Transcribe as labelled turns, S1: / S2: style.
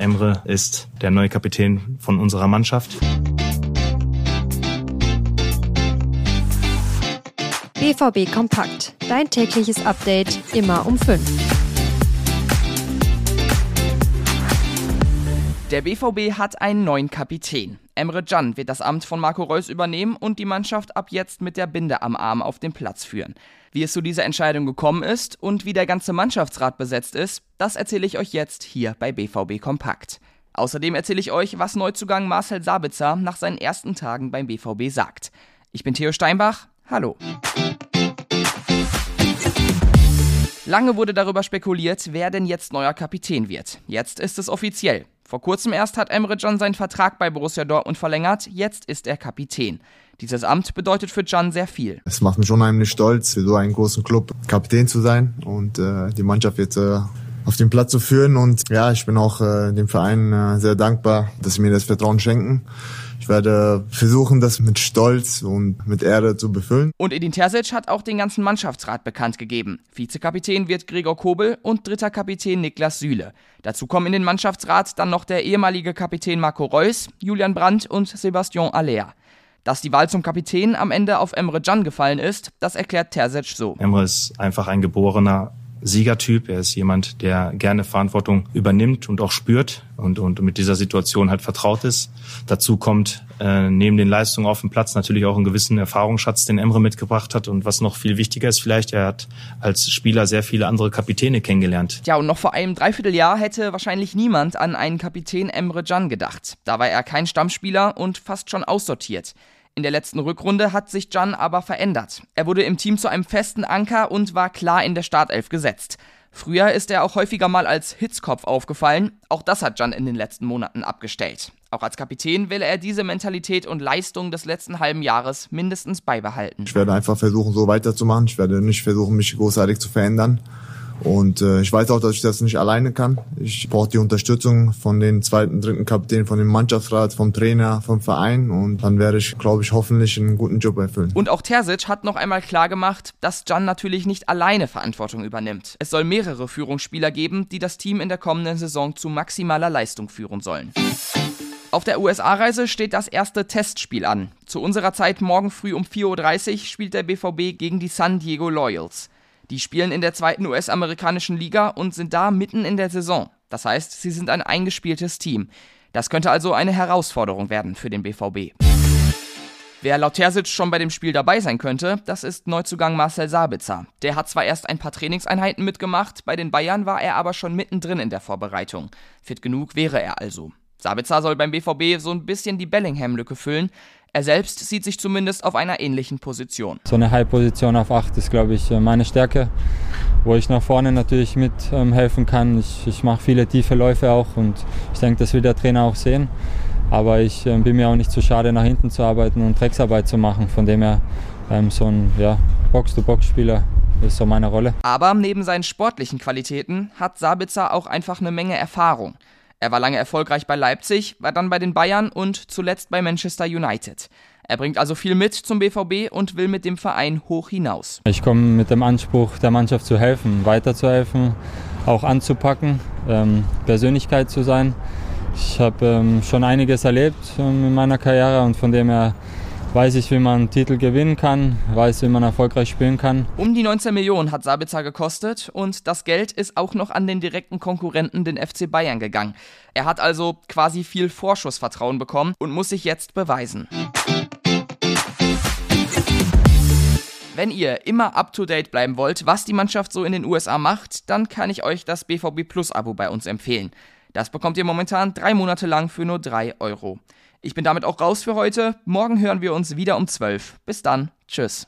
S1: Emre ist der neue Kapitän von unserer Mannschaft.
S2: BVB Kompakt. Dein tägliches Update immer um 5.
S3: Der BVB hat einen neuen Kapitän. Emre Can wird das Amt von Marco Reus übernehmen und die Mannschaft ab jetzt mit der Binde am Arm auf den Platz führen. Wie es zu dieser Entscheidung gekommen ist und wie der ganze Mannschaftsrat besetzt ist, das erzähle ich euch jetzt hier bei BVB Kompakt. Außerdem erzähle ich euch, was Neuzugang Marcel Sabitzer nach seinen ersten Tagen beim BVB sagt. Ich bin Theo Steinbach. Hallo. Lange wurde darüber spekuliert, wer denn jetzt neuer Kapitän wird. Jetzt ist es offiziell. Vor kurzem erst hat Emre Can seinen Vertrag bei Borussia Dortmund verlängert, jetzt ist er Kapitän. Dieses Amt bedeutet für Can sehr viel.
S4: Es macht mich unheimlich stolz, für so einen großen Club Kapitän zu sein und äh, die Mannschaft jetzt äh, auf den Platz zu führen. Und ja, ich bin auch äh, dem Verein äh, sehr dankbar, dass sie mir das Vertrauen schenken. Ich werde versuchen, das mit Stolz und mit Ehre zu befüllen.
S3: Und Edin Terzic hat auch den ganzen Mannschaftsrat bekannt gegeben. Vizekapitän wird Gregor Kobel und dritter Kapitän Niklas Süle. Dazu kommen in den Mannschaftsrat dann noch der ehemalige Kapitän Marco Reus, Julian Brandt und Sebastian Aller. Dass die Wahl zum Kapitän am Ende auf Emre Can gefallen ist, das erklärt Terzic so.
S1: Emre ist einfach ein geborener Siegertyp. Er ist jemand, der gerne Verantwortung übernimmt und auch spürt und, und mit dieser Situation halt vertraut ist. Dazu kommt äh, neben den Leistungen auf dem Platz natürlich auch einen gewissen Erfahrungsschatz, den Emre mitgebracht hat. Und was noch viel wichtiger ist vielleicht, er hat als Spieler sehr viele andere Kapitäne kennengelernt.
S3: Ja, und noch vor einem Dreivierteljahr hätte wahrscheinlich niemand an einen Kapitän Emre Can gedacht. Da war er kein Stammspieler und fast schon aussortiert. In der letzten Rückrunde hat sich Can aber verändert. Er wurde im Team zu einem festen Anker und war klar in der Startelf gesetzt. Früher ist er auch häufiger mal als Hitzkopf aufgefallen. Auch das hat Can in den letzten Monaten abgestellt. Auch als Kapitän will er diese Mentalität und Leistung des letzten halben Jahres mindestens beibehalten.
S4: Ich werde einfach versuchen, so weiterzumachen. Ich werde nicht versuchen, mich großartig zu verändern. Und äh, ich weiß auch, dass ich das nicht alleine kann. Ich brauche die Unterstützung von den zweiten, dritten Kapitän, von dem Mannschaftsrat, vom Trainer, vom Verein und dann werde ich, glaube ich, hoffentlich einen guten Job erfüllen.
S3: Und auch Terzic hat noch einmal klar gemacht, dass Can natürlich nicht alleine Verantwortung übernimmt. Es soll mehrere Führungsspieler geben, die das Team in der kommenden Saison zu maximaler Leistung führen sollen. Auf der USA-Reise steht das erste Testspiel an. Zu unserer Zeit morgen früh um 4.30 Uhr spielt der BVB gegen die San Diego Loyals. Die spielen in der zweiten US-amerikanischen Liga und sind da mitten in der Saison. Das heißt, sie sind ein eingespieltes Team. Das könnte also eine Herausforderung werden für den BVB. Wer laut Terzic schon bei dem Spiel dabei sein könnte, das ist Neuzugang Marcel Sabitzer. Der hat zwar erst ein paar Trainingseinheiten mitgemacht, bei den Bayern war er aber schon mittendrin in der Vorbereitung. Fit genug wäre er also. Sabitzer soll beim BVB so ein bisschen die Bellingham-Lücke füllen. Er selbst sieht sich zumindest auf einer ähnlichen Position.
S5: So eine High-Position auf 8 ist, glaube ich, äh, meine Stärke, wo ich nach vorne natürlich mithelfen ähm, kann. Ich, ich mache viele tiefe Läufe auch und ich denke, das will der Trainer auch sehen. Aber ich äh, bin mir auch nicht zu schade, nach hinten zu arbeiten und Drecksarbeit zu machen. Von dem her ähm, so ein ja, Box-to-Box-Spieler ist so meine Rolle.
S3: Aber neben seinen sportlichen Qualitäten hat Sabitzer auch einfach eine Menge Erfahrung. Er war lange erfolgreich bei Leipzig, war dann bei den Bayern und zuletzt bei Manchester United. Er bringt also viel mit zum BVB und will mit dem Verein hoch hinaus.
S5: Ich komme mit dem Anspruch, der Mannschaft zu helfen, weiterzuhelfen, auch anzupacken, ähm, Persönlichkeit zu sein. Ich habe ähm, schon einiges erlebt ähm, in meiner Karriere und von dem her weiß ich, wie man einen Titel gewinnen kann, weiß, wie man erfolgreich spielen kann.
S3: Um die 19 Millionen hat Sabitzer gekostet und das Geld ist auch noch an den direkten Konkurrenten, den FC Bayern, gegangen. Er hat also quasi viel Vorschussvertrauen bekommen und muss sich jetzt beweisen. Wenn ihr immer up-to-date bleiben wollt, was die Mannschaft so in den USA macht, dann kann ich euch das BVB Plus Abo bei uns empfehlen. Das bekommt ihr momentan drei Monate lang für nur drei Euro. Ich bin damit auch raus für heute. Morgen hören wir uns wieder um 12. Bis dann. Tschüss.